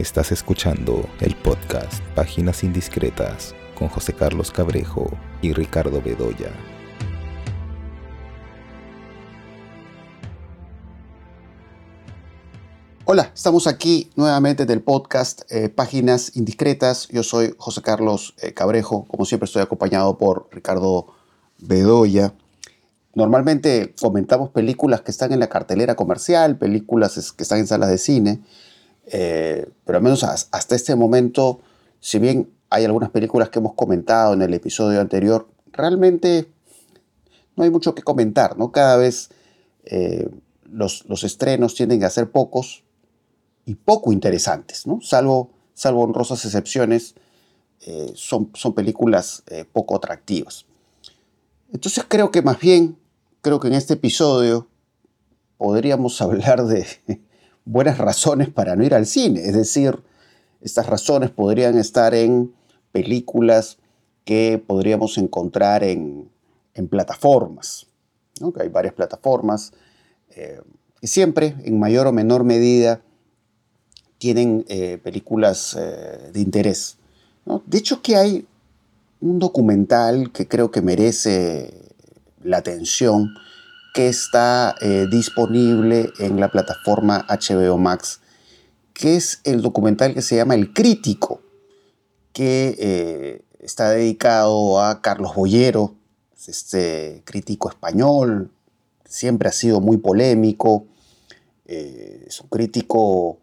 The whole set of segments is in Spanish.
Estás escuchando el podcast Páginas Indiscretas con José Carlos Cabrejo y Ricardo Bedoya. Hola, estamos aquí nuevamente del podcast eh, Páginas Indiscretas. Yo soy José Carlos eh, Cabrejo. Como siempre estoy acompañado por Ricardo Bedoya. Normalmente comentamos películas que están en la cartelera comercial, películas que están en salas de cine, eh, pero al menos hasta este momento, si bien hay algunas películas que hemos comentado en el episodio anterior, realmente no hay mucho que comentar, ¿no? Cada vez eh, los, los, estrenos tienden a ser pocos y poco interesantes, ¿no? Salvo, salvo honrosas excepciones, eh, son, son películas poco atractivas. Entonces creo que más bien, creo que en este episodio podríamos hablar de buenas razones para no ir al cine. Es decir, estas razones podrían estar en películas que podríamos encontrar en, plataformas. hay varias plataformas eh, que siempre, en mayor o menor medida, tienen eh, películas eh, de interés. De hecho, que hay un documental que creo que merece la atención, que está eh, disponible en la plataforma HBO Max, que es el documental que se llama El Crítico, que eh, está dedicado a Carlos Boyero, este crítico español, siempre ha sido muy polémico, eh, es un crítico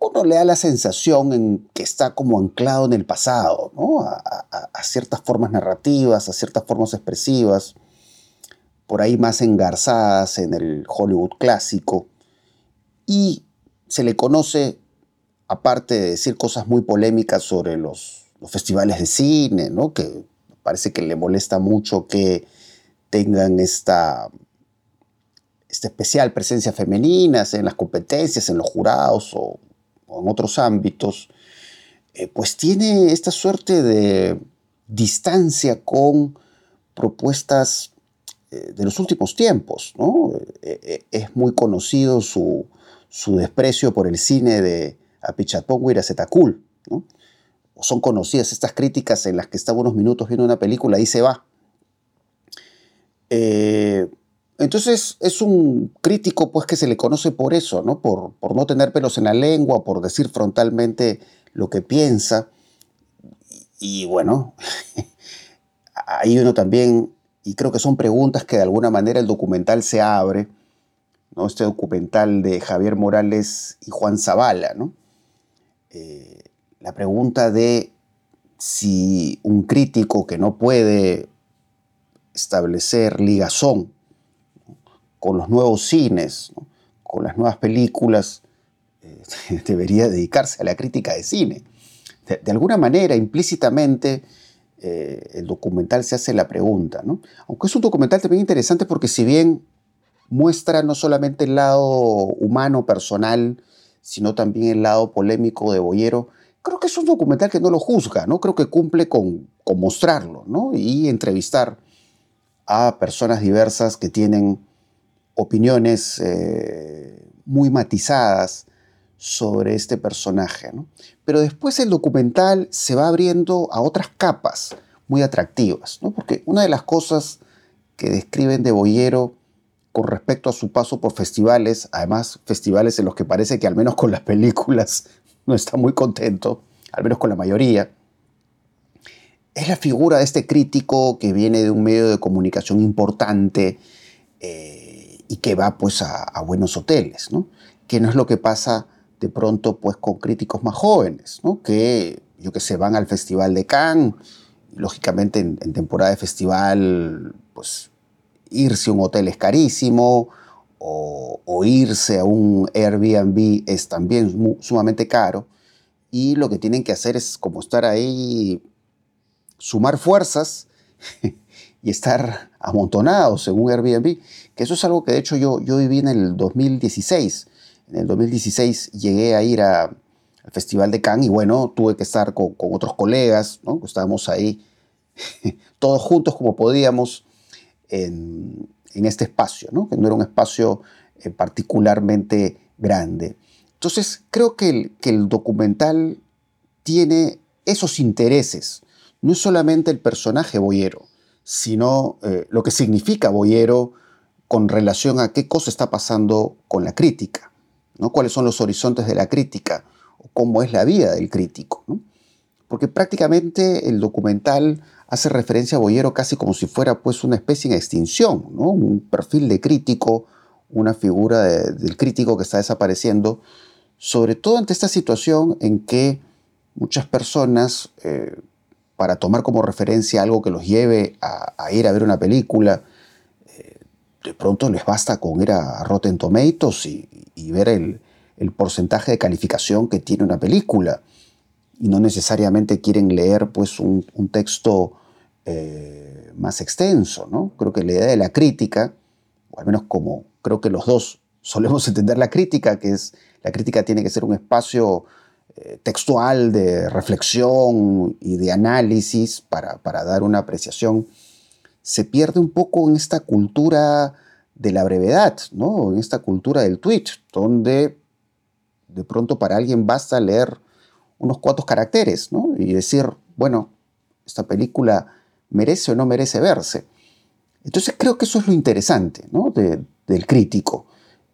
uno le da la sensación en que está como anclado en el pasado, a, ciertas formas narrativas, a ciertas formas expresivas, por ahí más engarzadas en el Hollywood clásico. Y se le conoce, aparte de decir cosas muy polémicas sobre los, festivales de cine, ¿no? que parece que le molesta mucho que tengan esta, esta especial presencia femenina en las competencias, en los jurados o en otros ámbitos, eh, pues tiene esta suerte de distancia con propuestas de los últimos tiempos. ¿no? Eh, es muy conocido su, desprecio por el cine de Apichatpong y. ¿no? Son conocidas estas críticas en las que está unos minutos viendo una película y se va. Entonces es un crítico pues que se le conoce por eso, ¿no? Por, no tener pelos en la lengua, por decir frontalmente lo que piensa. Y, bueno, ahí uno también, y creo que son preguntas que de alguna manera el documental se abre, ¿no? Este documental de Javier Morales y Juan Zavala, ¿no? Eh, la pregunta de si un crítico que no puede establecer ligazón con los nuevos cines, con las nuevas películas, eh, debería dedicarse a la crítica de cine. De, alguna manera, implícitamente, eh, el documental se hace la pregunta, Aunque es un documental también interesante porque si bien muestra no solamente el lado humano, personal, sino también el lado polémico de Boyero, creo que es un documental que no lo juzga, ¿no? Creo que cumple con, con mostrarlo, Y entrevistar a personas diversas que tienen opiniones eh, muy matizadas sobre este personaje. Pero después el documental se va abriendo a otras capas muy atractivas, porque una de las cosas que describen de Boyero con respecto a su paso por festivales, además festivales en los que parece que al menos con las películas no está muy contento, al menos con la mayoría, es la figura de este crítico que viene de un medio de comunicación importante, eh, y que va pues a, buenos hoteles, ¿no? Que no es lo que pasa de pronto pues con críticos más jóvenes, ¿no? Que yo que sé, van al Festival de Cannes, lógicamente en, temporada de festival pues irse a un hotel es carísimo o, irse a un Airbnb es también sumamente caro y lo que tienen que hacer es como estar ahí, sumar fuerzas y estar amontonados en un Airbnb, que eso es algo que de hecho yo, yo viví en el 2016. En el 2016 llegué a ir al Festival de Cannes y bueno, tuve que estar con, otros colegas, ¿no? estábamos ahí todos juntos como podíamos en, este espacio, que no era un espacio eh, particularmente grande. Entonces, creo que el, que el documental tiene esos intereses. No es solamente el personaje boyero, sino eh, lo que significa boyero con relación a qué cosa está pasando con la crítica, ¿no? cuáles son los horizontes de la crítica, o cómo es la vida del crítico. Porque prácticamente el documental hace referencia a Boyero casi como si fuera pues, una especie en extinción, ¿no? un perfil de crítico, una figura del crítico que está desapareciendo, sobre todo ante esta situación en que muchas personas, eh, para tomar como referencia algo que los lleve a, ir a ver una película, de pronto les basta con ir a Rotten Tomatoes y, ver el, porcentaje de calificación que tiene una película. Y no necesariamente quieren leer pues, un, texto eh, más extenso. ¿no? Creo que la idea de la crítica, o al menos como creo que los dos solemos entender la crítica, que es la crítica tiene que ser un espacio eh, textual de reflexión y de análisis para, dar una apreciación, se pierde un poco en esta cultura de la brevedad, ¿no? en esta cultura del tweet, donde de pronto para alguien basta leer unos cuantos caracteres y decir, bueno, esta película merece o no merece verse. Entonces creo que eso es lo interesante del crítico,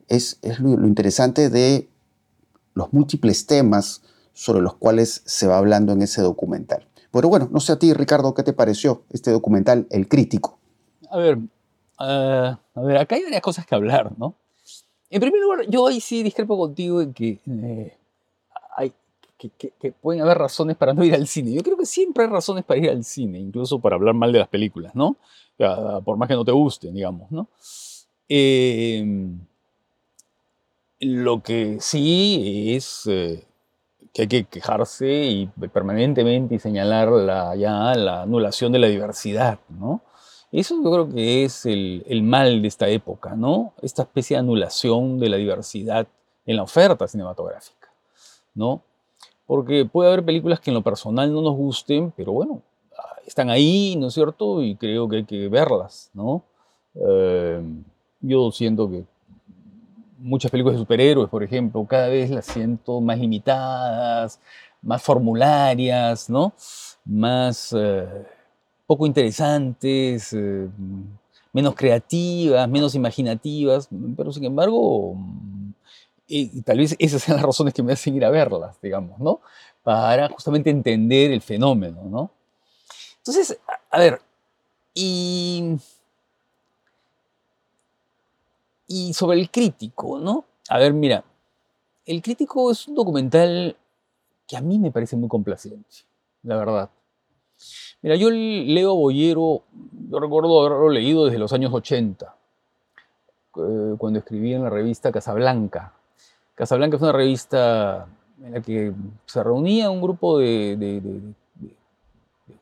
es, lo, interesante de los múltiples temas sobre los cuales se va hablando en ese documental. Pero bueno, no sé a ti, Ricardo, ¿qué te pareció este documental, El Crítico? A ver, eh, a ver, acá hay varias cosas que hablar, ¿no? En primer lugar, yo ahí sí discrepo contigo en que, eh, hay, que, pueden haber razones para no ir al cine. Yo creo que siempre hay razones para ir al cine, incluso para hablar mal de las películas, ¿no? por más que no te gusten, digamos, ¿no? Eh, lo que sí es que hay que quejarse y permanentemente y señalar la, ya la anulación de la diversidad, ¿no? Eso yo creo que es el, el, mal de esta época, ¿no? Esta especie de anulación de la diversidad en la oferta cinematográfica, ¿no? Porque puede haber películas que en lo personal no nos gusten, pero bueno, están ahí, ¿no es cierto? Y creo que hay que verlas, ¿no? Eh, yo siento que muchas películas de superhéroes, por ejemplo, cada vez las siento más limitadas, más formularias, ¿no? Más eh, poco interesantes, eh, menos creativas, menos imaginativas, pero sin embargo, y, tal vez esas sean las razones que me hacen ir a verlas, digamos, ¿no? Para justamente entender el fenómeno, ¿no? Entonces, a ver, y y sobre el crítico, ¿no? A ver, mira, el crítico es un documental que a mí me parece muy complaciente, la verdad. Mira, yo leo Boyero, yo recuerdo haberlo leído desde los años 80, eh, cuando escribí en la revista Casablanca. Casablanca fue una revista en la que se reunía un grupo de,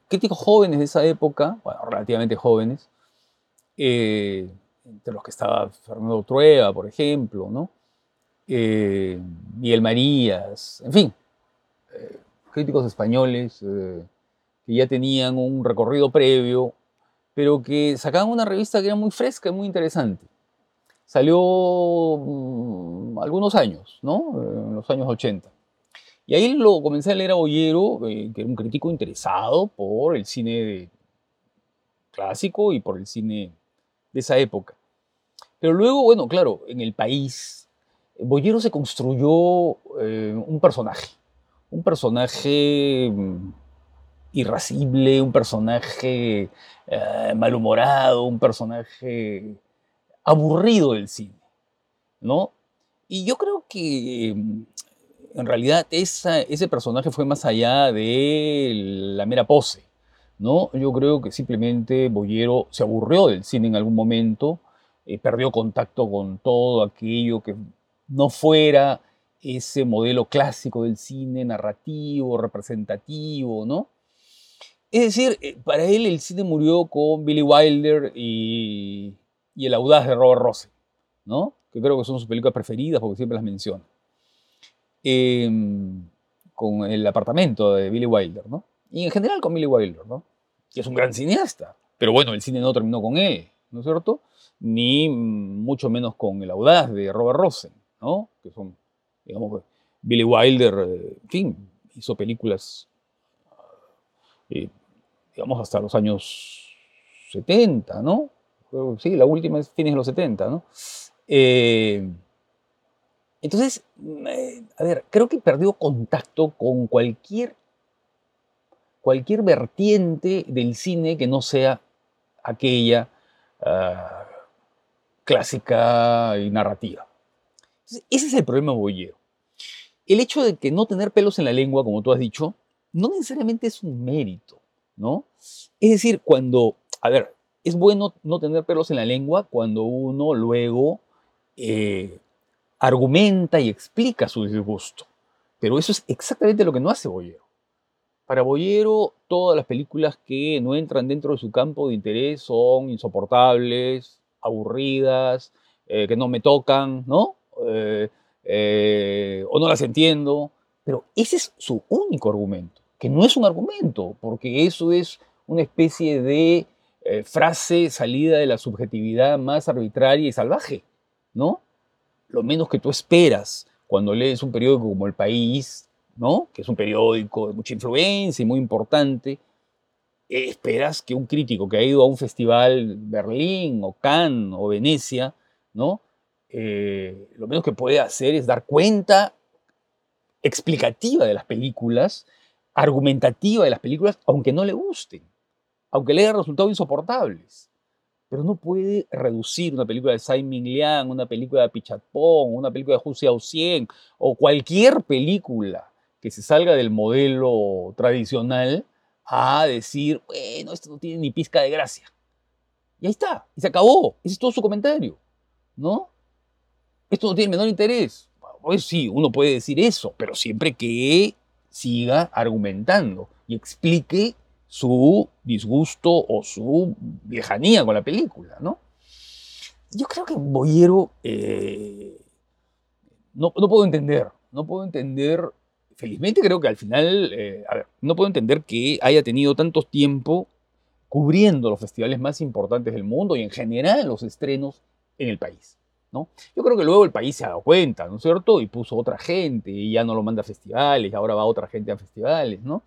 críticos jóvenes de esa época, bueno, relativamente jóvenes, eh, entre los que estaba Fernando Trueba, por ejemplo, ¿no? Eh, Miguel Marías, en fin, eh, críticos españoles eh, que ya tenían un recorrido previo, pero que sacaban una revista que era muy fresca y muy interesante. Salió mm, algunos años, ¿no? En los años 80. Y ahí lo comencé a leer a Boyero, que era un crítico interesado por el cine clásico y por el cine de esa época. Pero luego, bueno, claro, en el país, Boyero se construyó eh, un personaje, un personaje mm, irascible, un personaje eh, malhumorado, un personaje aburrido del cine, ¿no? Y yo creo que mm, en realidad ese personaje fue más allá de la mera pose, ¿no? Yo creo que simplemente Boyero se aburrió del cine en algún momento, eh, perdió contacto con todo aquello que no fuera ese modelo clásico del cine narrativo, representativo, ¿no? Es decir, eh, para él el cine murió con Billy Wilder y, El Audaz de Robert Rose, ¿no? Que creo que son sus películas preferidas porque siempre las menciona. Em, con El apartamento de Billy Wilder, ¿no? Y en general con Billy Wilder, ¿no? Que es un gran cineasta. Pero bueno, el cine no terminó con él, ¿no es cierto? Ni mucho menos con El Audaz de Robert Rosen, ¿no? Que son, digamos, Billy Wilder, eh, en fin, hizo películas, eh, digamos, hasta los años 70, ¿no? Sí, la última es fines de los 70, ¿no? Eh, entonces, a ver, creo que perdió contacto con cualquier, cualquier vertiente del cine que no sea aquella ah, clásica y narrativa. ese es el problema boyero. El hecho de que no tener pelos en la lengua, como tú has dicho, no necesariamente es un mérito, ¿no? Es decir, cuando, a ver, es bueno no tener pelos en la lengua cuando uno luego eh, argumenta y explica su disgusto. Pero eso es exactamente lo que no hace Boyero. Para Boyero, todas las películas que no entran dentro de su campo de interés son insoportables, aburridas, eh, que no me tocan, ¿no? Eh, eh, o no las entiendo. Pero ese es su único argumento, que no es un argumento, porque eso es una especie de frase salida de la subjetividad más arbitraria y salvaje, ¿no? Lo menos que tú esperas cuando lees un periódico como El País, ¿no? Que es un periódico de mucha influencia y muy importante, esperas que un crítico que ha ido a un festival Berlín o Cannes o Venecia, ¿no? Eh, lo menos que puede hacer es dar cuenta explicativa de las películas, argumentativa de las películas, aunque no le gusten, aunque le haya resultado insoportables. Pero no puede reducir una película de Simon Liang, una película de Pichatpong, una película de Hu Xiaoxian o cualquier película que se salga del modelo tradicional a decir, bueno, esto no tiene ni pizca de gracia. Y ahí está, y se acabó. Ese es todo su comentario, ¿no? Esto no tiene menor interés. Pues sí, uno puede decir eso, pero siempre que siga argumentando y explique su disgusto o su lejanía con la película, ¿no? Yo creo que Boyero eh, no, no puedo entender, no puedo entender felizmente creo que al final, eh, a ver, no puedo entender que haya tenido tanto tiempo cubriendo los festivales más importantes del mundo y en general los estrenos en el país. ¿no? Yo creo que luego el país se ha dado cuenta, ¿no es cierto? Y puso otra gente y ya no lo manda a festivales, ahora va otra gente a festivales, ¿no?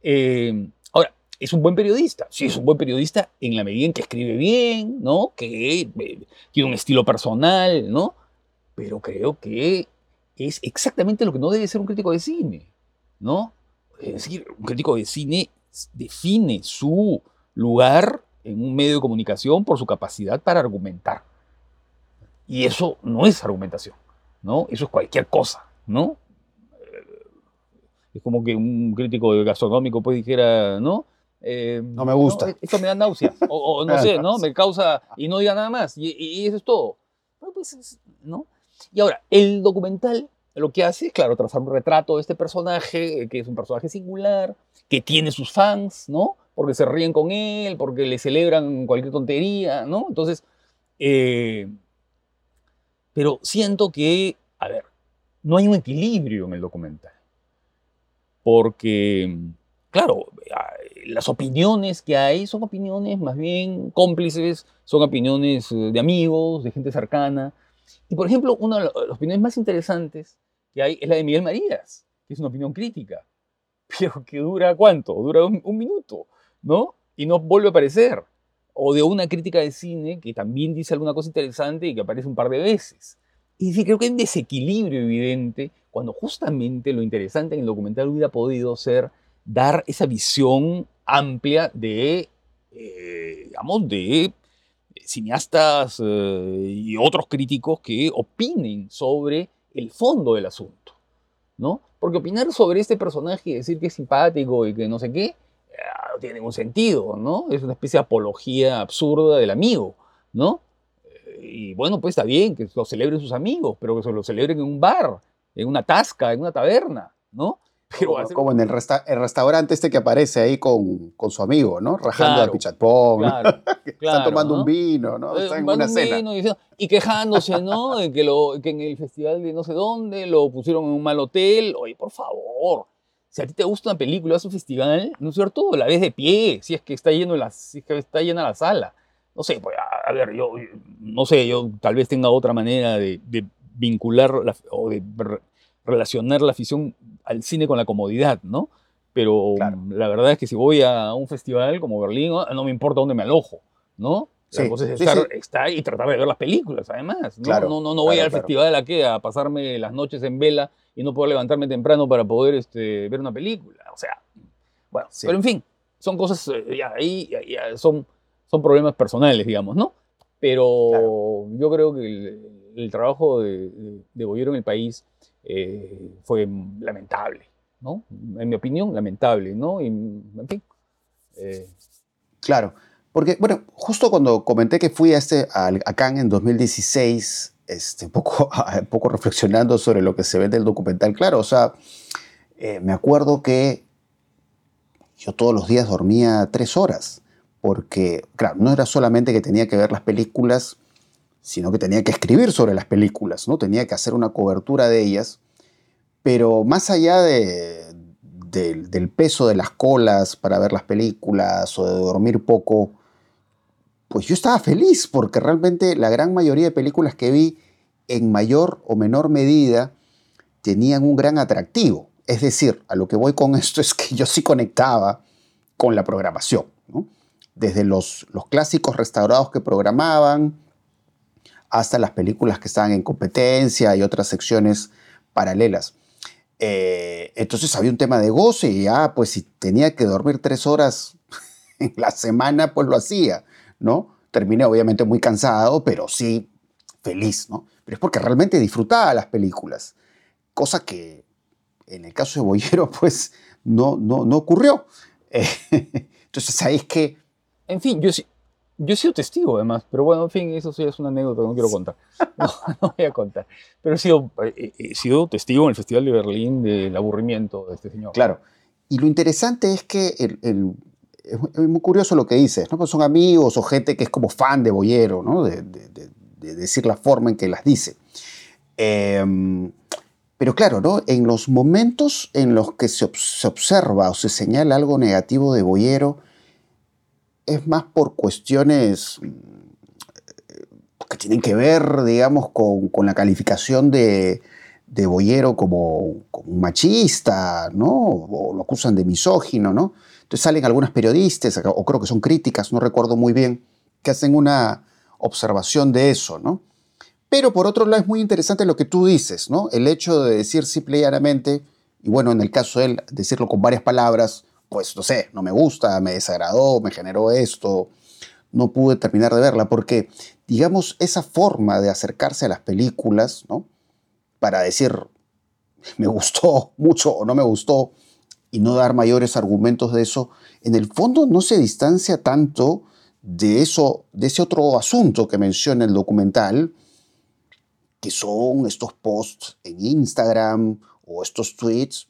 Eh, ahora, es un buen periodista, sí, es un buen periodista en la medida en que escribe bien, ¿no? Que eh, tiene un estilo personal, ¿no? Pero creo que es exactamente lo que no debe ser un crítico de cine, ¿no? Es decir, un crítico de cine define su lugar en un medio de comunicación por su capacidad para argumentar. Y eso no es argumentación, ¿no? Eso es cualquier cosa, ¿no? Es como que un crítico gastronómico pues dijera, ¿no? Eh, no me gusta. esto me da náuseas. O, no sé, ¿no? Me causa. Y no diga nada más. Y, y eso es todo. pues, ¿no? Y ahora, el documental lo que hace es, claro, trazar un retrato de este personaje, que es un personaje singular, que tiene sus fans, ¿no? Porque se ríen con él, porque le celebran cualquier tontería, ¿no? Entonces, eh, pero siento que, a ver, no hay un equilibrio en el documental. Porque, claro, las opiniones que hay son opiniones más bien cómplices, son opiniones eh, de amigos, de gente cercana, y por ejemplo, una de las opiniones más interesantes que hay es la de Miguel Marías, que es una opinión crítica, pero que dura cuánto? Dura un, minuto, ¿no? Y no vuelve a aparecer. O de una crítica de cine que también dice alguna cosa interesante y que aparece un par de veces. Y decir, creo que hay un desequilibrio evidente cuando justamente lo interesante en el documental hubiera podido ser dar esa visión amplia de, eh, digamos, de cineastas eh, y otros críticos que opinen sobre el fondo del asunto, ¿no? Porque opinar sobre este personaje y decir que es simpático y que no sé qué, eh, no tiene ningún sentido, ¿no? Es una especie de apología absurda del amigo, ¿no? Eh, y bueno, pues está bien que lo celebren sus amigos, pero que se lo celebren en un bar, en una tasca, en una taberna, ¿no? como, en el, restaurante este que aparece ahí con, con su amigo, ¿no? Rajando al pichatpong. Claro, Están tomando un vino, ¿no? Eh, Están en una cena. y, quejándose, ¿no? de que, lo, que en el festival de no sé dónde lo pusieron en un mal hotel. Oye, por favor. Si a ti te gusta una película, a un festival, ¿no es cierto? La ves de pie, si es que está, lleno la, si es que está llena la sala. No sé, pues, a, ver, yo, no sé, yo tal vez tenga otra manera de, vincular o de relacionar la afición al cine con la comodidad, ¿no? Pero la verdad es que si voy a un festival como Berlín, no me importa dónde me alojo, ¿no? La cosa es estar, y tratar de ver las películas, además. ¿no? no, no, no, voy al festival de la que a pasarme las noches en vela y no puedo levantarme temprano para poder este, ver una película. O sea, bueno, pero en fin, son cosas, eh, ya, ahí son, son problemas personales, digamos, ¿no? Pero yo creo que el, trabajo de, de, Boyero en el país eh, fue lamentable, ¿no? En mi opinión, lamentable, ¿no? Y, en fin. Eh, claro. Porque, bueno, justo cuando comenté que fui a, este, a, Cannes en 2016, este, un, poco, poco reflexionando sobre lo que se ve del documental, claro, o sea, eh, me acuerdo que yo todos los días dormía tres horas, porque, claro, no era solamente que tenía que ver las películas, sino que tenía que escribir sobre las películas, ¿no? Tenía que hacer una cobertura de ellas, pero más allá de, del peso de las colas para ver las películas o de dormir poco, pues yo estaba feliz porque realmente la gran mayoría de películas que vi en mayor o menor medida tenían un gran atractivo. Es decir, a lo que voy con esto es que yo sí conectaba con la programación. Desde los, los clásicos restaurados que programaban hasta las películas que estaban en competencia y otras secciones paralelas. Eh, entonces había un tema de goce y ya, pues si tenía que dormir tres horas en la semana, pues lo hacía. ¿no? Terminé obviamente muy cansado, pero sí feliz, ¿no? Pero es porque realmente disfrutaba las películas, cosa que en el caso de Boyero, pues no, no, no ocurrió. entonces, ¿sabéis que... En fin, yo, yo he sido testigo además, pero bueno, en fin, eso sí es una anécdota que no quiero contar. No, no voy a contar. Pero he sido, he sido testigo en el Festival de Berlín del aburrimiento de este señor. Claro. Y lo interesante es que el, es muy curioso lo que dices, ¿no? Pues son amigos o gente que es como fan de Boyero, ¿no? De, decir la forma en que las dice. Em, pero claro, ¿no? En los momentos en los que se, observa o se señala algo negativo de Boyero, es más por cuestiones mm, que tienen que ver, digamos, con, la calificación de, de Boyero como, como, un machista, ¿no? O lo acusan de misógino, ¿no? Entonces salen algunas periodistas, o creo que son críticas, no recuerdo muy bien, que hacen una observación de eso, ¿no? Pero por otro lado es muy interesante lo que tú dices, ¿no? El hecho de decir simple y llanamente, y bueno, en el caso de él, decirlo con varias palabras, pues no sé, no me gusta, me desagradó, me generó esto, no pude terminar de verla, porque digamos, esa forma de acercarse a las películas, ¿no? Para decir, me gustó mucho o no me gustó, y no dar mayores argumentos de eso, en el fondo no se distancia tanto de eso, de ese otro asunto que menciona el documental, que son estos posts en Instagram o estos tweets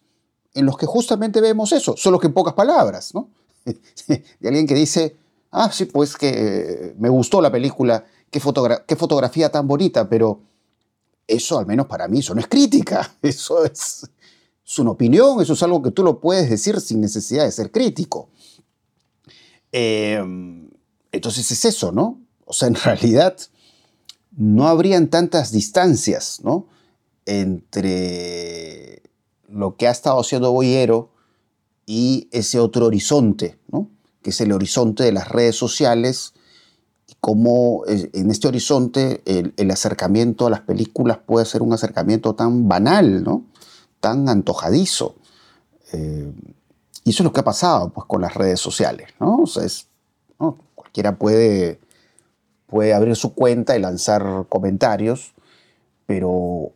en los que justamente vemos eso, solo que en pocas palabras, ¿no? De alguien que dice, ah, sí, pues que me gustó la película, qué, qué fotografía tan bonita, pero eso al menos para mí, eso no es crítica, eso es, es una opinión, eso es algo que tú lo puedes decir sin necesidad de ser crítico. Em, entonces es eso, ¿no? O sea, en realidad no habrían tantas distancias, ¿no? Entre lo que ha estado haciendo Boyero y ese otro horizonte, ¿no? Que es el horizonte de las redes sociales y cómo eh, en este horizonte el, acercamiento a las películas puede ser un acercamiento tan banal, ¿no? tan antojadizo. Eh, y eso es lo que ha pasado pues, con las redes sociales. ¿no? Cualquiera puede, puede abrir su cuenta y lanzar comentarios, pero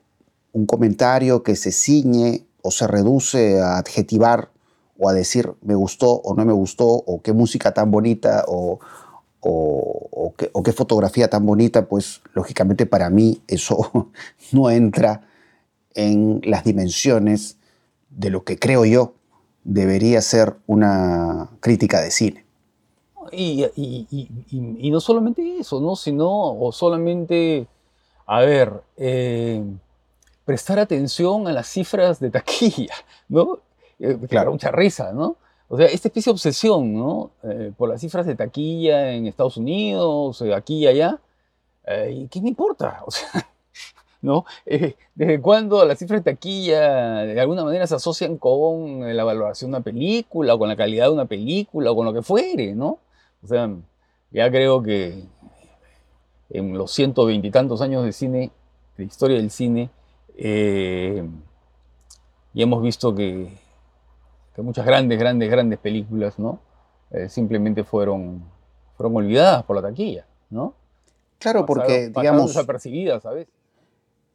un comentario que se ciñe o se reduce a adjetivar o a decir me gustó o no me gustó, o qué música tan bonita, o, o, qué, o, qué, fotografía tan bonita, pues lógicamente para mí eso no entra en las dimensiones de lo que creo yo debería ser una crítica de cine. Y, no solamente eso, ¿no? sino o solamente, a ver, eh, prestar atención a las cifras de taquilla, ¿no? Eh, claro, mucha risa, ¿no? O sea, esta especie de obsesión, ¿no? Eh, por las cifras de taquilla en Estados Unidos, aquí y allá, ¿qué me importa? O sea, ¿no? Eh, ¿Desde cuándo las cifras de taquilla de alguna manera se asocian con la valoración de una película, o con la calidad de una película, o con lo que fuere, ¿no? O sea, ya creo que en los ciento veintitantos años de cine, de historia del cine, eh, y hemos visto que, muchas grandes, grandes, grandes películas, ¿no? Eh, simplemente fueron, fueron olvidadas por la taquilla, ¿no? Claro, porque, digamos... desapercibidas ¿sabes?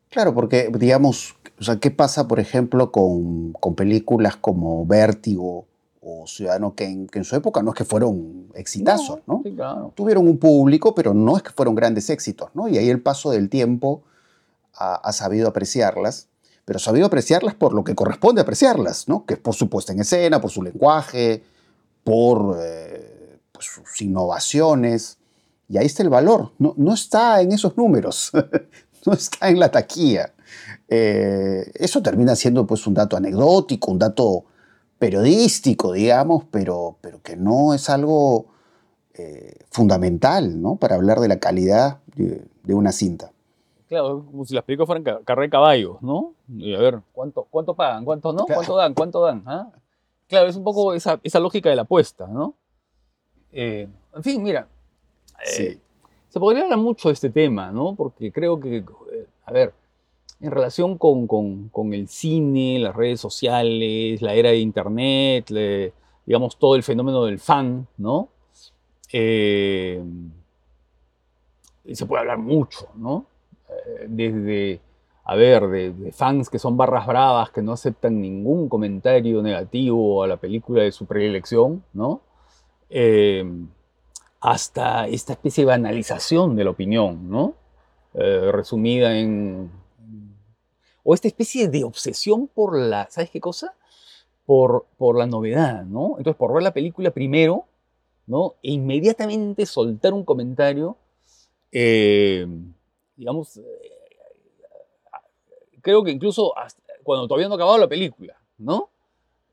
Claro, porque, digamos, o sea, ¿qué pasa, por ejemplo, con, películas como Vértigo o Ciudadano que en, su época no es que fueron exitazos, ¿no? Tuvieron un público, pero no es que fueron grandes éxitos, ¿no? Y ahí el paso del tiempo ha, sabido apreciarlas, pero ha sabido apreciarlas por lo que corresponde apreciarlas, ¿no? Que es por su puesta en escena, por su lenguaje, por eh, pues, sus innovaciones. Y ahí está el valor. No, no está en esos números, no está en la taquilla. Eh, eso termina siendo pues un dato anecdótico, un dato periodístico, digamos, pero, pero que no es algo eh, fundamental ¿no? para hablar de la calidad de, una cinta. Claro, como si las películas fueran carrera de caballos, ¿no? Y a ver, ¿cuánto, cuánto pagan? ¿Cuánto no? ¿Cuánto dan? ¿Cuánto dan? ¿Ah? Claro, es un poco esa, esa lógica de la apuesta, ¿no? en fin, mira, eh, se podría hablar mucho de este tema, ¿no? Porque creo que, eh, a ver, en relación con, con, el cine, las redes sociales, la era de Internet, digamos, todo el fenómeno del fan, ¿no? Eh, se puede hablar mucho, ¿no? Desde, a ver, de, fans que son barras bravas, que no aceptan ningún comentario negativo a la película de su predilección, ¿no? hasta esta especie de banalización de la opinión, ¿no? Eh, resumida en... O esta especie de obsesión por la, ¿sabes qué cosa? Por, por la novedad, ¿no? Entonces, por ver la película primero, ¿no? E inmediatamente soltar un comentario, eh, digamos, eh, creo que incluso cuando todavía no ha acabado la película, ¿no?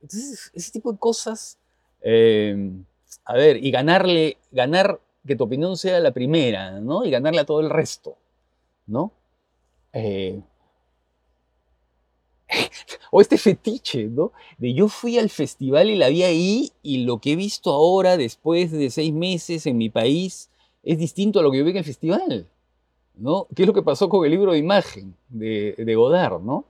Entonces, ese tipo de cosas a ver, y ganarle, ganar que tu opinión sea la primera, ¿no? Y ganarle a todo el resto, ¿no? Eh, o este fetiche, ¿no? De yo fui al festival y la vi ahí y lo que he visto ahora, después de seis meses en mi país, es distinto a lo que yo vi en el festival, ¿no? ¿Qué es lo que pasó con el libro de imagen de, Godard, ¿no?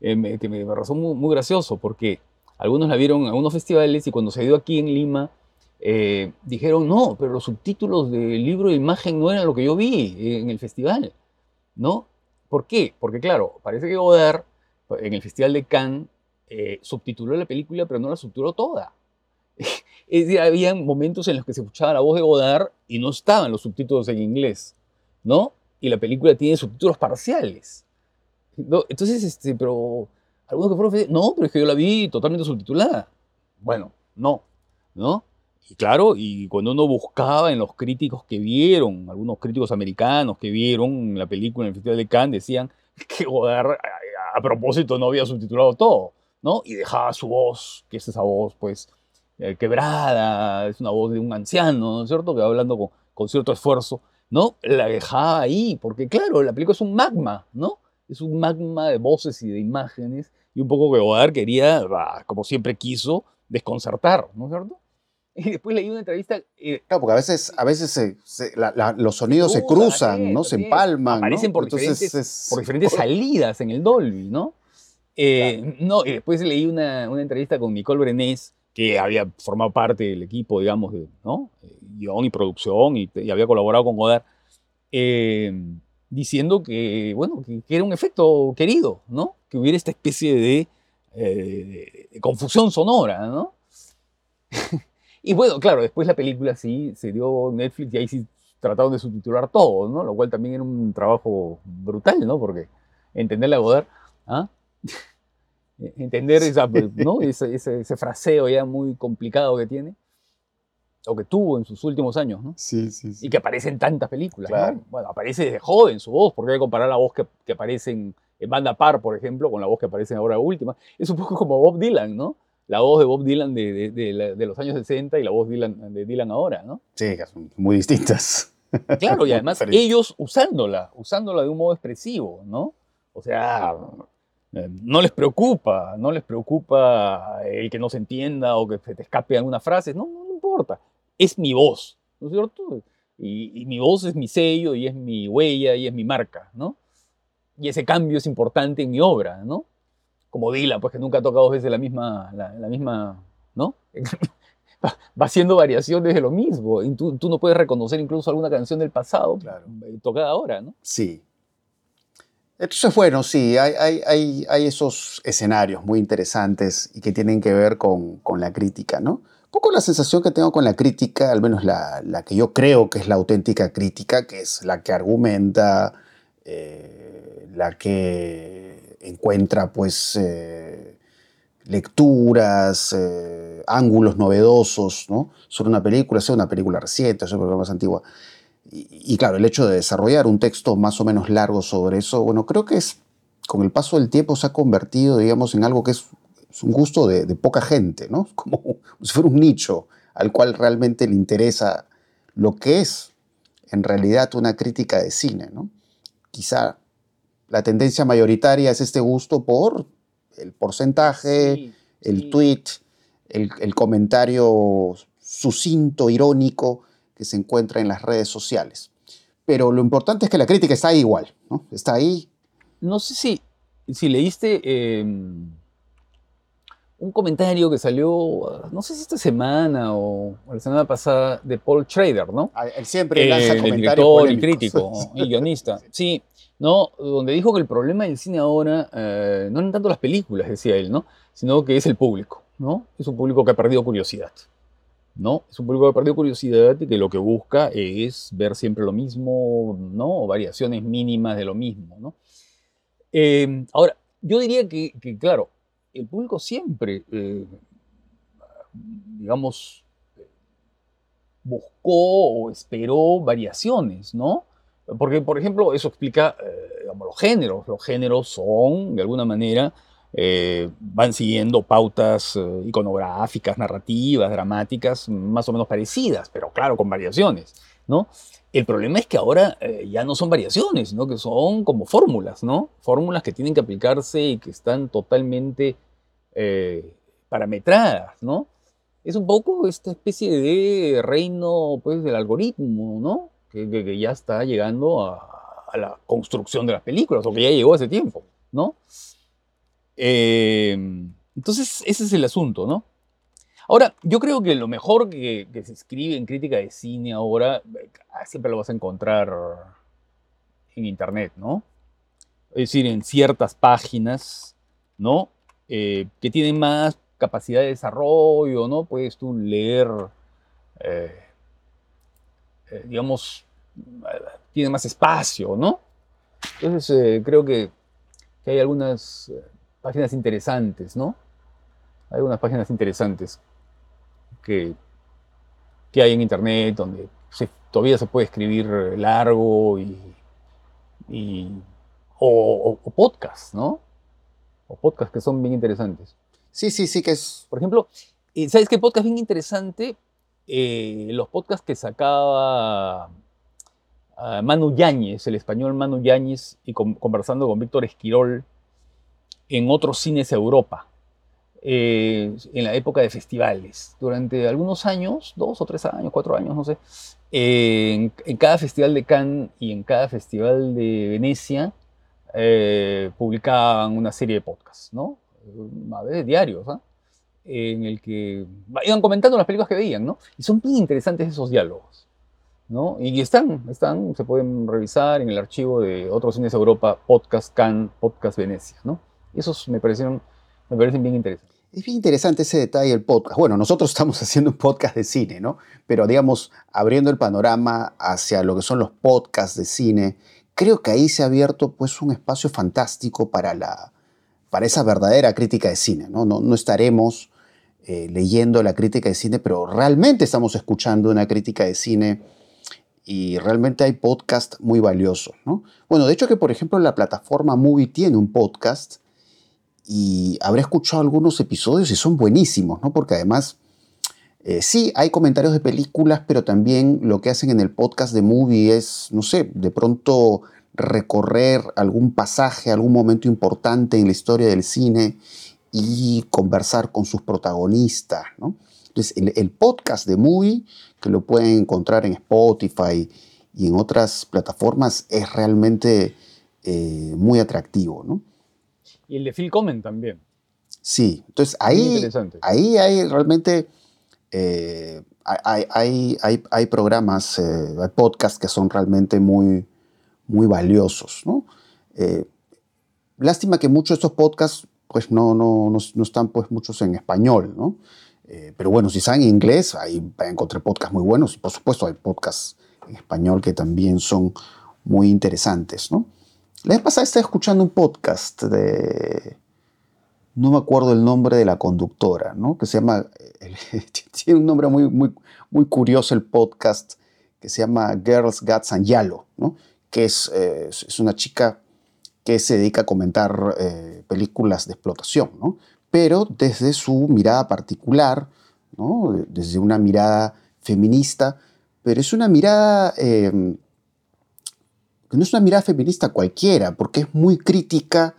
Eh, me, me muy, muy gracioso porque algunos la vieron en algunos festivales y cuando se dio aquí en Lima, eh, dijeron, no, pero los subtítulos del libro de imagen no eran lo que yo vi en el festival, ¿no? ¿Por qué? Porque claro, parece que Godard en el Festival de Cannes eh, subtituló la película, pero no la subtituló toda. es había momentos en los que se escuchaba la voz de Godard y no estaban los subtítulos en inglés, ¿no? Y la película tiene subtítulos parciales. Entonces, este, pero algunos que fueron, no, pero es que yo la vi totalmente subtitulada. Bueno, no, ¿no? Y claro, y cuando uno buscaba en los críticos que vieron, algunos críticos americanos que vieron la película en el Festival de Cannes, decían que Godard a, propósito no había subtitulado todo, ¿no? Y dejaba su voz, que es esa voz, pues, eh, quebrada, es una voz de un anciano, ¿no es cierto? Que va hablando con, con cierto esfuerzo, ¿no? La dejaba ahí, porque claro, la película es un magma, ¿no? Es un magma de voces y de imágenes, y un poco que Godard quería, como siempre quiso, desconcertar, ¿no es cierto? Y después leí una entrevista. Eh, claro, porque a veces, a veces los sonidos se cruzan, ¿no? Se empalman. Aparecen Por, diferentes, por diferentes salidas en el Dolby, ¿no? Eh, no, y después leí una, una, entrevista con Nicole Brenés, que había formado parte del equipo, digamos, de ¿no? Eh, guion y producción, y, había colaborado con Godard, diciendo que, bueno, que, era un efecto querido, ¿no? Que hubiera esta especie de, de confusión sonora, ¿no? Y bueno, claro, después la película sí se dio Netflix y ahí sí trataron de subtitular todo, ¿no? Lo cual también era un trabajo brutal, ¿no? Porque entender la Godard, ¿ah? entender esa, ¿no? ese, ese, fraseo ya muy complicado que tiene, o que tuvo en sus últimos años, ¿no? Sí, sí, sí. Y que aparece en tantas películas, ¿no? Bueno, aparece desde joven su voz, porque hay que comparar la voz que, que aparece en, en Banda Par, por ejemplo, con la voz que aparece en Ahora Última. Es un poco como Bob Dylan, ¿no? la voz de Bob Dylan de, de, los años 60 y la voz Dylan, de Dylan ahora, ¿no? Sí, son muy distintas. Claro, y además ellos usándola, usándola de un modo expresivo, ¿no? O sea, no les preocupa, no les preocupa el que no se entienda o que se te escape alguna frase, no, no, importa, es mi voz, ¿no es cierto? Y, mi voz es mi sello y es mi huella y es mi marca, ¿no? Y ese cambio es importante en mi obra, ¿no? Como Dylan, pues que nunca ha tocado dos veces la misma, la, misma, ¿no? va haciendo variaciones de lo mismo. Y tú, tú, no puedes reconocer incluso alguna canción del pasado claro. Eh, tocada ahora, ¿no? Sí, entonces, bueno, sí, hay, hay, hay, esos escenarios muy interesantes y que tienen que ver con, con, la crítica, ¿no? Un poco la sensación que tengo con la crítica, al menos la, la que yo creo que es la auténtica crítica, que es la que argumenta, eh, la que encuentra, pues, eh, lecturas, eh, ángulos novedosos, ¿no? Sobre una película, sea una película reciente, sea una película más antigua y, claro, el hecho de desarrollar un texto más o menos largo sobre eso, bueno, creo que es, con el paso del tiempo se ha convertido, digamos, en algo que es, un gusto de, poca gente, ¿no? Como, si fuera un nicho al cual realmente le interesa lo que es en realidad una crítica de cine, ¿no? Quizá la tendencia mayoritaria es este gusto por el porcentaje, el tweet, el, el comentario sucinto, irónico, que se encuentra en las redes sociales. Pero lo importante es que la crítica está ahí igual, ¿no? Está ahí. No sé si, si leíste em, un comentario que salió, no sé si esta semana o, la semana pasada, de Paul Schrader, ¿no? Ah, él siempre lanza el director, el crítico y guionista. Sí, ¿no? Donde dijo que el problema del cine ahora eh, no eran tanto las películas, decía él, ¿no? Sino que es el público, ¿no? Es un público que ha perdido curiosidad. ¿No? Es un público que ha perdido curiosidad y que lo que busca es ver siempre lo mismo, ¿no? O variaciones mínimas de lo mismo, ¿no? Em, ahora, yo diría que, claro, el público siempre, eh, digamos, buscó o esperó variaciones, ¿no? Porque, por ejemplo, eso explica, eh, los géneros. Los géneros son, de alguna manera, eh, van siguiendo pautas eh, iconográficas, narrativas, dramáticas, más o menos parecidas, pero claro, con variaciones, ¿no? El problema es que ahora eh, ya no son variaciones, sino que son como fórmulas, ¿no? Fórmulas que tienen que aplicarse y que están totalmente parametradas, ¿no? Es un poco esta especie de reino, pues, del algoritmo, ¿no? Que, ya está llegando a, a la construcción de las películas, o que ya llegó hace tiempo, ¿no? Em, entonces, ese es el asunto, ¿no? Ahora, yo creo que lo mejor que, se escribe en crítica de cine ahora, eh, siempre lo vas a encontrar en Internet, ¿no? Es decir, en ciertas páginas, ¿no? Eh, que tienen más capacidad de desarrollo, ¿no? Puedes tú leer, eh, digamos, tiene más espacio, ¿no? Entonces, creo que, hay algunas páginas interesantes, ¿no? Hay unas páginas interesantes que, que hay en internet donde todavía se puede escribir largo y, o, o, podcasts, ¿no? O podcasts que son bien interesantes. Sí, sí, sí que es. Por ejemplo, ¿sabes qué podcast bien interesante? Eh, los podcasts que sacaba ah, Manu Yáñez, el español Manu Yáñez, y conversando con Víctor Esquirol, en otros cines Europa, eh, en la época de festivales. Durante algunos años, dos o tres años, cuatro años, no sé, en, cada festival de Cannes y en cada festival de Venecia eh, publicaban una serie de podcasts, ¿no? A veces diarios, ¿ah? En el que iban comentando las películas que veían, ¿no? Y son bien interesantes esos diálogos. ¿no? Y están, están, se pueden revisar en el archivo de otros cines Europa, Podcast Cannes, Podcast Venecia, ¿no? Esos me parecieron, me parecen bien interesantes. Es bien interesante ese detalle del podcast. Bueno, nosotros estamos haciendo un podcast de cine, ¿no? Pero digamos, abriendo el panorama hacia lo que son los podcasts de cine, creo que ahí se ha abierto pues un espacio fantástico para, la, para esa verdadera crítica de cine, ¿no? No, estaremos eh, leyendo la crítica de cine, pero realmente estamos escuchando una crítica de cine y realmente hay podcasts muy valiosos, ¿no? Bueno, de hecho que por ejemplo la plataforma Movie tiene un podcast y habré escuchado algunos episodios y son buenísimos, ¿no? Porque además, eh, sí, hay comentarios de películas, pero también lo que hacen en el podcast de Movie es, no sé, de pronto recorrer algún pasaje, algún momento importante en la historia del cine y conversar con sus protagonistas. ¿no? Entonces, el, podcast de Movie, que lo pueden encontrar en Spotify y en otras plataformas, es realmente eh, muy atractivo. ¿no? Y el de Phil Comen también. Sí, entonces ahí, ahí hay realmente, eh, hay, hay, hay, programas, eh, hay podcasts que son realmente muy, muy valiosos. ¿no? lástima que muchos de estos podcasts pues no, no, no, están pues muchos en español, ¿no? Eh, pero bueno, si saben inglés, ahí encontré podcasts muy buenos y por supuesto hay podcasts en español que también son muy interesantes, ¿no? La vez pasada estaba escuchando un podcast de... No me acuerdo el nombre de la conductora, ¿no? Que se llama... Tiene un nombre muy, muy, muy curioso el podcast que se llama Girls, Guts and Yalo, ¿no? Que es, eh, es una chica que se dedica a comentar eh, películas de explotación, ¿no? pero desde su mirada particular, ¿no? desde una mirada feminista, pero es una mirada em, que no es una mirada feminista cualquiera, porque es muy crítica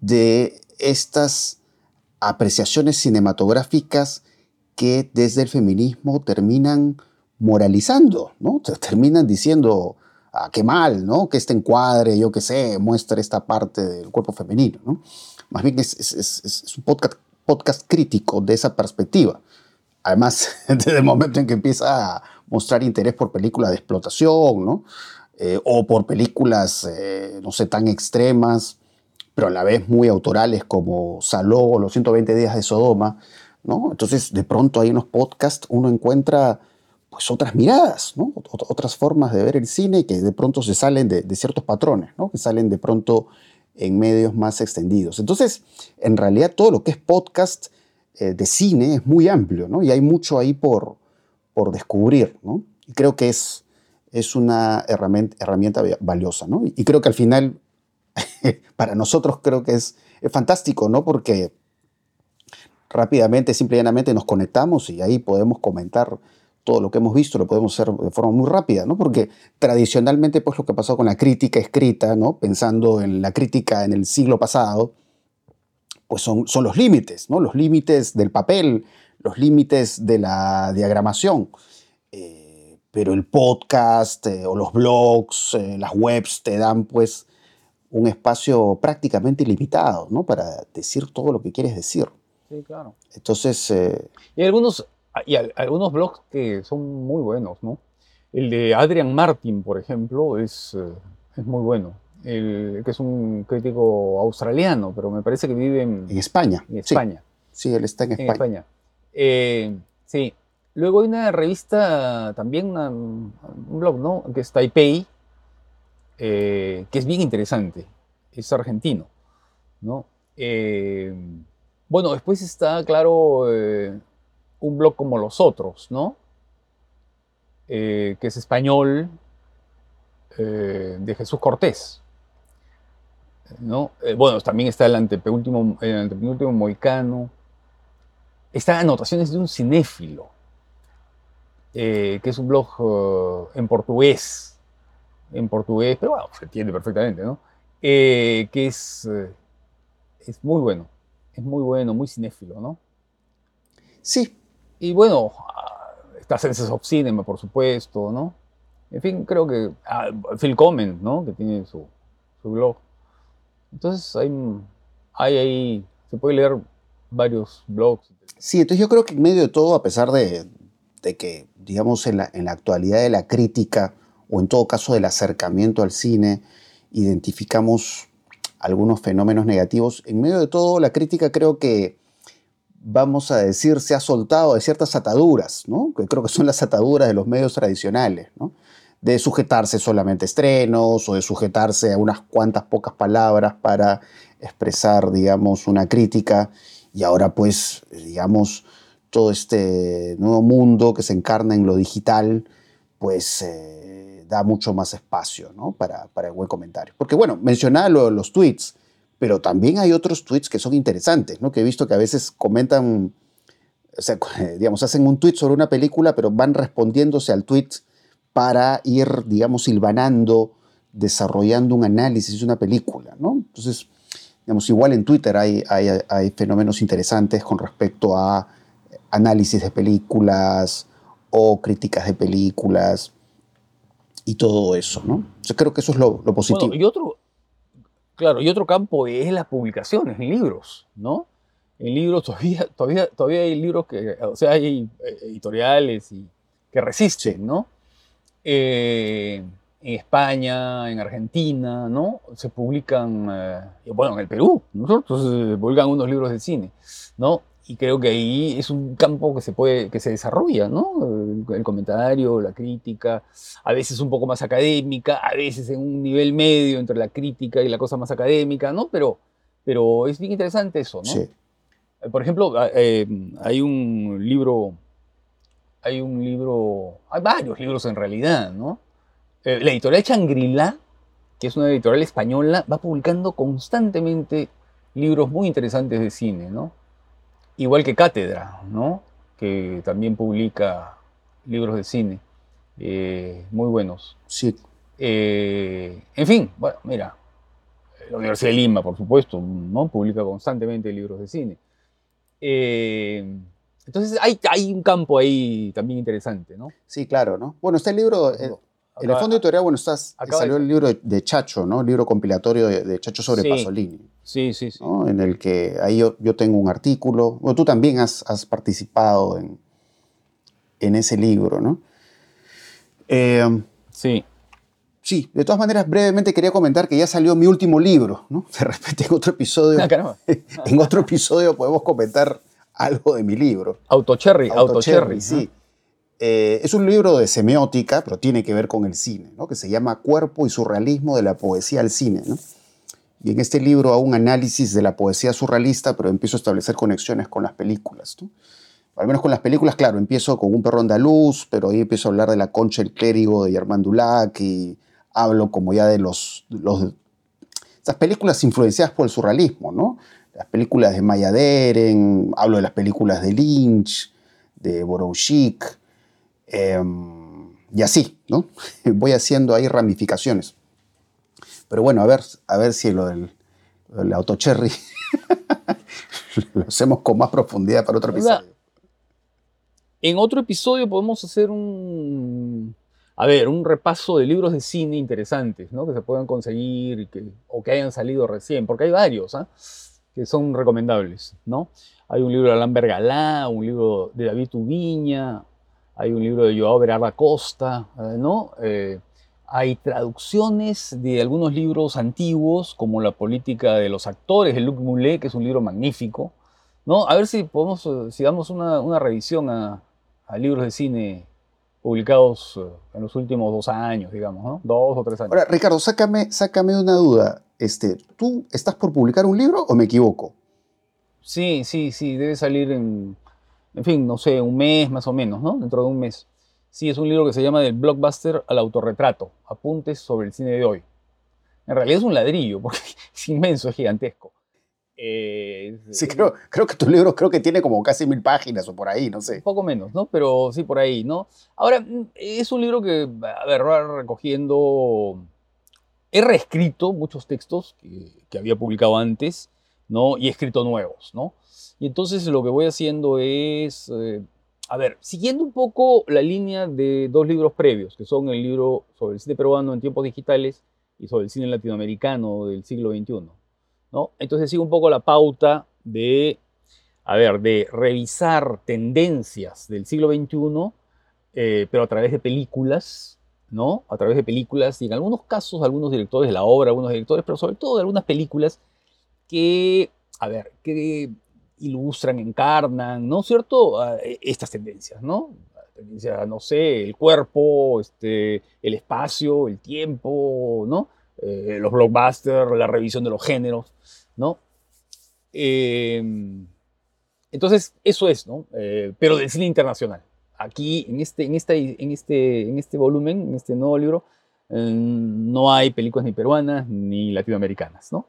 de estas apreciaciones cinematográficas que desde el feminismo terminan moralizando, ¿no? Terminan diciendo, ah, qué mal, ¿no? Que este encuadre, yo qué sé, muestre esta parte del cuerpo femenino, ¿no? Más bien es, un podcast, podcast crítico de esa perspectiva. Además, desde el momento en que empieza a mostrar interés por películas de explotación, ¿no? Eh, o por películas, eh, no sé, tan extremas, pero a la vez muy autorales como Saló o Los 120 días de Sodoma, ¿no? Entonces, de pronto ahí en los podcasts uno encuentra pues otras miradas, ¿no? otras formas de ver el cine que de pronto se salen de, ciertos patrones, ¿no? que salen de pronto en medios más extendidos. Entonces, en realidad todo lo que es podcast eh, de cine es muy amplio, ¿no? Y hay mucho ahí por, por descubrir, ¿no? Y creo que es, es una herramienta, valiosa, ¿no? Y, creo que al final, para nosotros creo que es, es fantástico, ¿no? Porque rápidamente, simple y llanamente nos conectamos y ahí podemos comentar todo lo que hemos visto lo podemos hacer de forma muy rápida, ¿no? Porque tradicionalmente, pues lo que pasó con la crítica escrita, ¿no? Pensando en la crítica en el siglo pasado, pues son, son los límites, ¿no? Los límites del papel, los límites de la diagramación. Eh, pero el podcast eh, o los blogs, eh, las webs te dan, pues, un espacio prácticamente ilimitado, ¿no? Para decir todo lo que quieres decir. Sí, claro. Entonces... y algunos Ah, y algunos blogs que son muy buenos, ¿no? El de Adrian Martin, por ejemplo, es, eh, es muy bueno. El, que es un crítico australiano, pero me parece que vive en, en España. En España. Sí. él está en España. En España. Eh, sí. Luego hay una revista, también un blog, ¿no? Que es Taipei, eh, que es bien interesante. Es argentino, ¿no? bueno, después está, claro, un blog como los otros, ¿no? Eh, que es español eh, de Jesús Cortés. ¿no? Eh, bueno, también está el antepenúltimo, el antepenúltimo moicano. Está Anotaciones de un cinéfilo, que es un blog en portugués. En portugués, pero bueno, se entiende perfectamente, ¿no? que es, es muy bueno. Es muy bueno, muy cinéfilo, ¿no? Sí, y bueno, está Senses of Cinema, por supuesto, ¿no? En fin, creo que ah, Phil Comment, ¿no? Que tiene su, blog. Entonces hay, hay ahí, se puede leer varios blogs. Sí, entonces yo creo que en medio de todo, a pesar de, que, digamos, en la, en la actualidad de la crítica, o en todo caso del acercamiento al cine, identificamos algunos fenómenos negativos, en medio de todo la crítica creo que vamos a decir, se ha soltado de ciertas ataduras, ¿no? que creo que son las ataduras de los medios tradicionales, ¿no? de sujetarse solamente a estrenos o de sujetarse a unas cuantas pocas palabras para expresar, digamos, una crítica. Y ahora, pues, digamos, todo este nuevo mundo que se encarna en lo digital, pues eh, da mucho más espacio ¿no? para, el buen comentario. Porque, bueno, mencionaba los tweets pero también hay otros tweets que son interesantes, ¿no? que he visto que a veces comentan, digamos, hacen un tweet sobre una película, pero van respondiéndose al tweet para ir, digamos, silvanando desarrollando un análisis de una película, ¿no? Entonces, digamos, igual en Twitter hay fenómenos interesantes con respecto a análisis de películas o críticas de películas y todo eso, ¿no? Yo creo que eso es lo, lo positivo. Bueno, y otro, claro, y otro campo es las publicaciones en libros, ¿no? En libros todavía, todavía, todavía hay libros que, o sea, hay eh, editoriales y, que resisten, ¿no? Eh, en España, en Argentina, ¿no? Se publican, eh, bueno, en el Perú, nosotros se publican unos libros de cine, ¿no? Y creo que ahí es un campo que se puede, que se desarrolla, ¿no? El, el comentario, la crítica, a veces un poco más académica, a veces en un nivel medio entre la crítica y la cosa más académica, ¿no? Pero, pero es bien interesante eso, ¿no? Sí. Por ejemplo, eh, hay un libro, hay un libro, hay varios libros en realidad, ¿no? Eh, la editorial Changrila, que es una editorial española, va publicando constantemente libros muy interesantes de cine, ¿no? Igual que Cátedra, ¿no? Que también publica libros de cine eh, muy buenos. Sí. Eh, en fin, bueno, mira, la Universidad de Lima, por supuesto, ¿no? Publica constantemente libros de cine. Eh, entonces hay, hay un campo ahí también interesante, ¿no? Sí, claro, ¿no? Bueno, este libro, eh, en el fondo editorial, bueno, estás, salió el libro de, de Chacho, ¿no? El libro compilatorio de, de Chacho sobre Sí. Pasolini, Sí, sí, sí. ¿no? En el que ahí yo, yo tengo un artículo, bueno, tú también has, has participado en, en ese libro, ¿no? Eh, Sí. sí, de todas maneras, brevemente quería comentar que ya salió mi último libro, ¿no? De repente en otro episodio, Ah, en otro episodio podemos comentar algo de mi libro. Autocherry, Autocherry, Autocherry. sí. Eh, es un libro de semiótica, pero tiene que ver con el cine, ¿no? que se llama Cuerpo y surrealismo de la poesía al cine. ¿no? Y en este libro hago un análisis de la poesía surrealista, pero empiezo a establecer conexiones con las películas. ¿no? Al menos con las películas, claro, empiezo con Un perro andaluz, pero ahí empiezo a hablar de La concha el clérigo de Germán Dulac y hablo como ya de los, los películas influenciadas por el surrealismo, ¿no? Las películas de Maya Deren, hablo de las películas de Lynch, de Borouchik, em, y así, ¿no? Voy haciendo ahí ramificaciones. Pero bueno, a ver, a ver si lo del, lo del autocherry lo hacemos con más profundidad para otro episodio. En otro episodio podemos hacer un, a ver, un repaso de libros de cine interesantes, ¿no? Que se puedan conseguir que, o que hayan salido recién, porque hay varios, ¿ah? Que son recomendables, ¿no? Hay un libro de Alain Bergalá, un libro de David Ubiña, hay un libro de Joao Berarda Costa, eh, ¿no? Eh, hay traducciones de algunos libros antiguos, como La política de los actores, de Luc Moulet, que es un libro magnífico, ¿no? A ver si podemos, eh, si damos una, una revisión a, a libros de cine publicados eh, en los últimos dos años, digamos, ¿no? Dos o tres años. Ahora, Ricardo, sácame, sácame una duda. Este, ¿Tú estás por publicar un libro o me equivoco? Sí, sí, sí, debe salir en, en fin, no sé, un mes más o menos, ¿no? Dentro de un mes. Sí, es un libro que se llama Del blockbuster al autorretrato, apuntes sobre el cine de hoy. En realidad es un ladrillo, porque es inmenso, es gigantesco. Eh, Sí, creo, creo que tu libro creo que tiene como casi mil páginas o por ahí, no sé. poco menos, ¿no? Pero sí por ahí, ¿no? Ahora, es un libro que, a ver, recogiendo... He reescrito muchos textos que, que había publicado antes, ¿no? Y he escrito nuevos, ¿no? Y entonces lo que voy haciendo es, eh, a ver, siguiendo un poco la línea de dos libros previos, que son el libro sobre el cine peruano en tiempos digitales y sobre el cine latinoamericano del siglo XXI, ¿no? Entonces sigo un poco la pauta de a ver, de revisar tendencias del siglo XXI, eh, pero a través de películas, ¿no? A través de películas y en algunos casos algunos directores de la obra, algunos directores, pero sobre todo de algunas películas que, a ver, que ilustran, encarnan, ¿no es cierto? Ah, Estas tendencias, ¿no? Tendencia, no sé, el cuerpo, este, el espacio, el tiempo, ¿no? Eh, los blockbusters, la revisión de los géneros, ¿no? Eh, entonces, eso es, ¿no? Eh, pero del cine internacional. Aquí, en este, en, esta, en, este, en este volumen, en este nuevo libro, eh, no hay películas ni peruanas ni latinoamericanas, ¿no?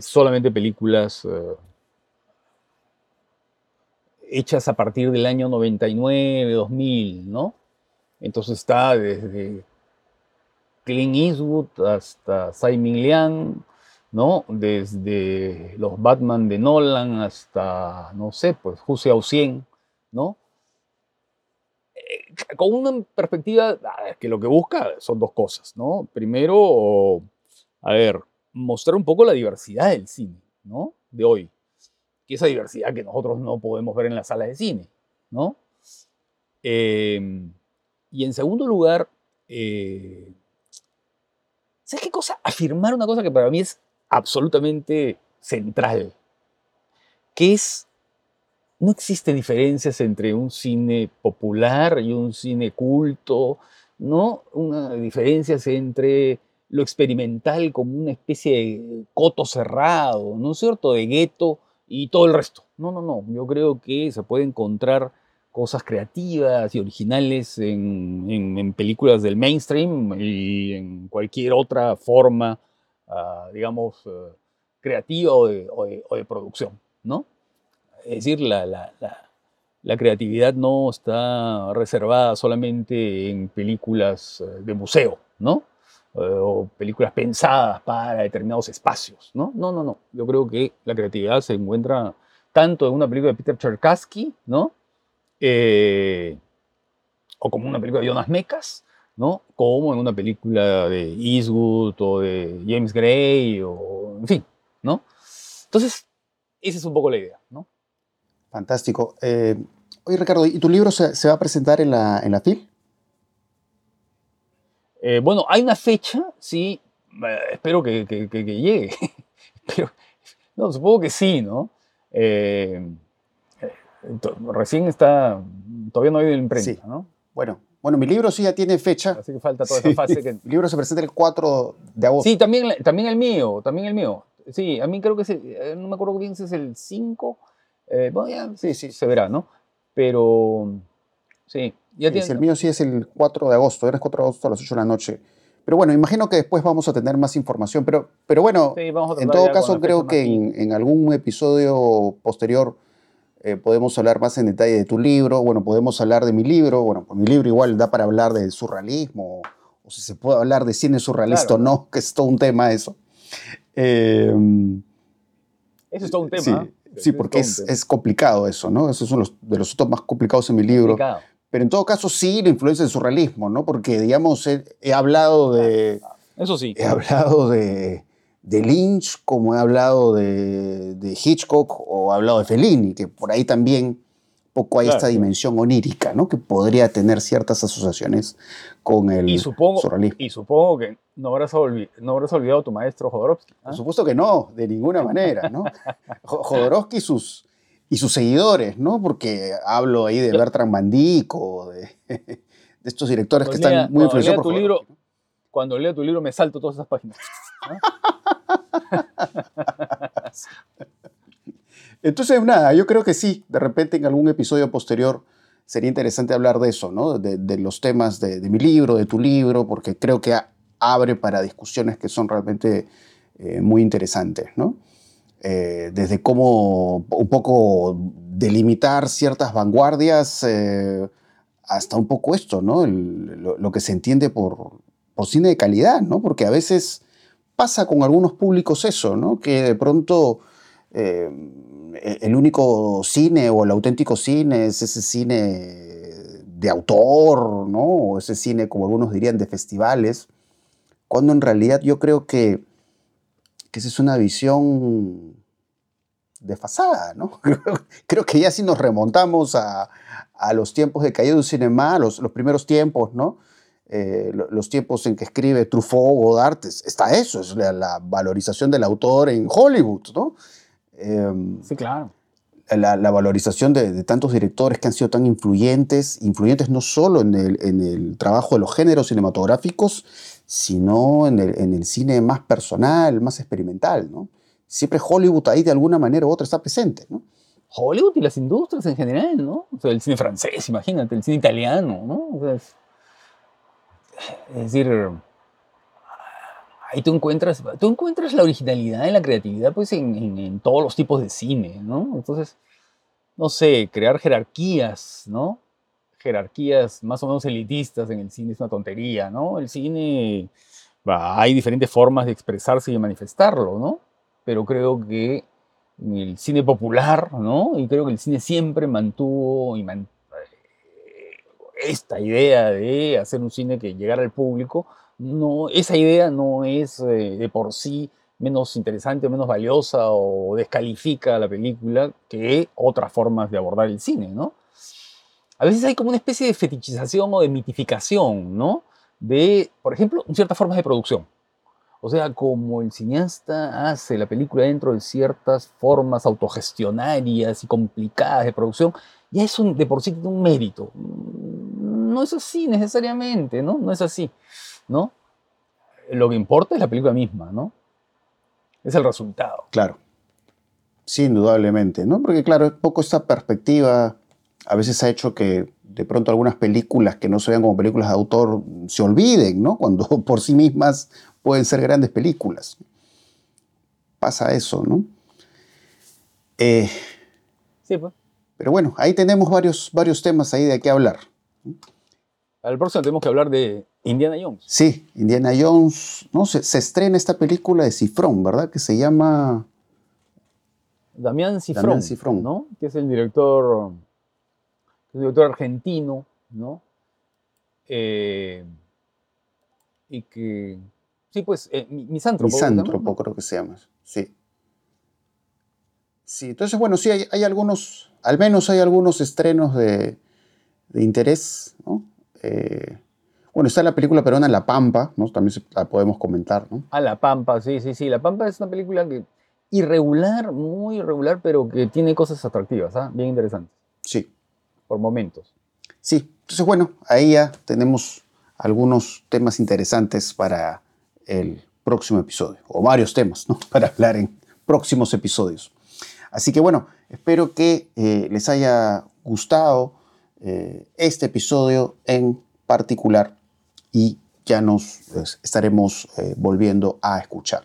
Solamente películas hechas a partir del año 99, 2000, ¿no? Entonces está desde Clint Eastwood hasta Simon Liang, ¿no? Desde los Batman de Nolan hasta, no sé, pues Jose Xiao ¿no? Eh, con una perspectiva que lo que busca son dos cosas, ¿no? Primero, a ver, mostrar un poco la diversidad del cine, ¿no? De hoy. Que esa diversidad que nosotros no podemos ver en la sala de cine, ¿no? Em, y en segundo lugar, eh, ¿sabes qué cosa? Afirmar una cosa que para mí es absolutamente central, que es, no existe diferencias entre un cine popular y un cine culto, ¿no? Diferencias entre lo experimental como una especie de coto cerrado, ¿no es cierto?, de gueto y todo el resto. No, no, no, yo creo que se puede encontrar cosas creativas y originales en, películas del mainstream y en cualquier otra forma, ah, digamos, eh, creativa o de, producción, ¿no? Es decir, la, la, creatividad no está reservada solamente en películas eh, de museo, ¿no? Eh, o películas pensadas para determinados espacios, ¿no? No, no, no. Yo creo que la creatividad se encuentra tanto en una película de Peter Cherkasky, ¿no? Eh, o como una película de Jonas Mecas, ¿no? Como en una película de Eastwood o de James Gray, o en fin, ¿no? Entonces, esa es un poco la idea, ¿no? Fantástico. Eh, oye, Ricardo, ¿y tu libro se, va a presentar en la, en la FIL? Eh, bueno, hay una fecha, sí, espero que, llegue. Pero, no, supongo que sí, ¿no? recién está, todavía no hay el imprenta, ¿no? Bueno, bueno, mi libro sí ya tiene fecha. Así que falta toda esa fase. Que... Mi libro se presenta el 4 de agosto. Sí, también, también el mío, también el mío. Sí, a mí creo que es eh, no me acuerdo bien si es el 5. Eh, bueno, ya sí, sí, se verá, ¿no? Pero sí, ya. El mío sí es el 4 de agosto, el 4 de agosto a las 8 de la noche. Pero bueno, imagino que después vamos a tener más información. Pero, pero bueno, en todo caso creo que en, en, algún episodio posterior eh, podemos hablar más en detalle de tu libro, bueno, podemos hablar de mi libro, bueno, pues mi libro igual da para hablar del surrealismo, o si se puede hablar de cine surrealista o no, que es todo un tema eso. Em, eso es todo un tema. Sí, porque es, complicado eso, ¿no? Esos son los, de los otros más complicados en mi libro. Pero en todo caso sí la influencia del surrealismo, ¿no? Porque, digamos, he hablado de... Eso sí. He hablado de de Lynch, como he hablado de, Hitchcock o he hablado de Fellini, que por ahí también poco hay esta dimensión onírica, ¿no? que podría tener ciertas asociaciones con el y supongo, Y supongo que no habrás, no habrás olvidado a tu maestro Jodorowsky. ¿ah? Por supuesto que no, de ninguna manera. ¿no? Jodorowsky y sus, y sus seguidores, ¿no? porque hablo ahí de Bertrand Mandico, de, de estos directores que están muy influenciados por tu libro, Cuando leo tu libro me salto todas esas páginas. Entonces, nada, yo creo que sí, de repente en algún episodio posterior sería interesante hablar de eso, ¿no? De, los temas de, mi libro, de tu libro, porque creo que abre para discusiones que son realmente eh, muy interesantes, ¿no? Eh, desde cómo un poco delimitar ciertas vanguardias eh, hasta un poco esto, ¿no? lo, que se entiende por, cine de calidad, ¿no? Porque a veces pasa con algunos públicos eso, ¿no? Que de pronto eh, el único cine o el auténtico cine es ese cine de autor, ¿no? O ese cine, como algunos dirían, de festivales, cuando en realidad yo creo que, que esa es una visión desfasada, ¿no? Creo, que ya si nos remontamos a, los tiempos de caída del cinema, los, los primeros tiempos, ¿no? Eh, los tiempos en que escribe Truffaut Godard, está eso, es la, valorización del autor en Hollywood, ¿no? Em, sí, claro. La, valorización de, tantos directores que han sido tan influyentes, influyentes no solo en el, en el trabajo de los géneros cinematográficos, sino en el, en el, cine más personal, más experimental, ¿no? Siempre Hollywood ahí de alguna manera u otra está presente, ¿no? Hollywood y las industrias en general, ¿no? O sea, el cine francés, imagínate, el cine italiano, ¿no? O sea, es decir, ahí tú encuentras, tú encuentras la originalidad y la creatividad pues en, todos los tipos de cine, ¿no? Entonces, no sé, crear jerarquías, ¿no? jerarquías más o menos elitistas en el cine es una tontería, ¿no? El cine, bah, hay diferentes formas de expresarse y de manifestarlo, ¿no? Pero creo que el cine popular, ¿no? Y creo que el cine siempre mantuvo eh, esta idea de hacer un cine que llegara al público, no, esa idea no es eh, de por sí menos interesante o menos valiosa o descalifica a la película que otras formas de abordar el cine, ¿no? A veces hay como una especie de fetichización o de mitificación, ¿no? De, por ejemplo, ciertas formas de producción. O sea, como el cineasta hace la película dentro de ciertas formas autogestionarias y complicadas de producción, ya es un, de por sí un mérito. Mm, No es así necesariamente, ¿no? No es así, ¿no? Lo que importa es la película misma, ¿no? Es el resultado. Claro. Sí, indudablemente, ¿no? Porque claro, poco esta perspectiva a veces ha hecho que de pronto algunas películas que no se vean como películas de autor se olviden, ¿no? Cuando por sí mismas pueden ser grandes películas. Pasa eso, ¿no? Eh, Sí, pues. pero bueno, ahí tenemos varios, varios temas ahí de qué hablar. El próximo tenemos que hablar de Indiana Jones. Sí, Indiana Jones, ¿no? Se, se estrena esta película de Cifrón, ¿verdad? Que se llama... Damián Cifrón, Damián Cifrón. ¿no? Que es el director, el director argentino, ¿no? Eh, y que, sí, pues, eh, mi- misántropo. Misántropo, creo que se llama. Sí. Sí, entonces, bueno, sí, hay, hay algunos, al menos hay algunos estrenos de, de interés, ¿no? Eh, bueno, está la película peruana La Pampa, ¿no? También la podemos comentar, ¿no? A La Pampa, sí, sí, sí. La Pampa es una película que irregular, muy irregular, pero que tiene cosas atractivas, ¿ah? Bien interesantes, Sí, por momentos. sí. Entonces, bueno, ahí ya tenemos algunos temas interesantes para el próximo episodio, o varios temas. Para hablar en próximos episodios. Así que bueno, espero que eh, les haya gustado eh, este episodio en particular y ya nos pues, estaremos eh, volviendo a escuchar.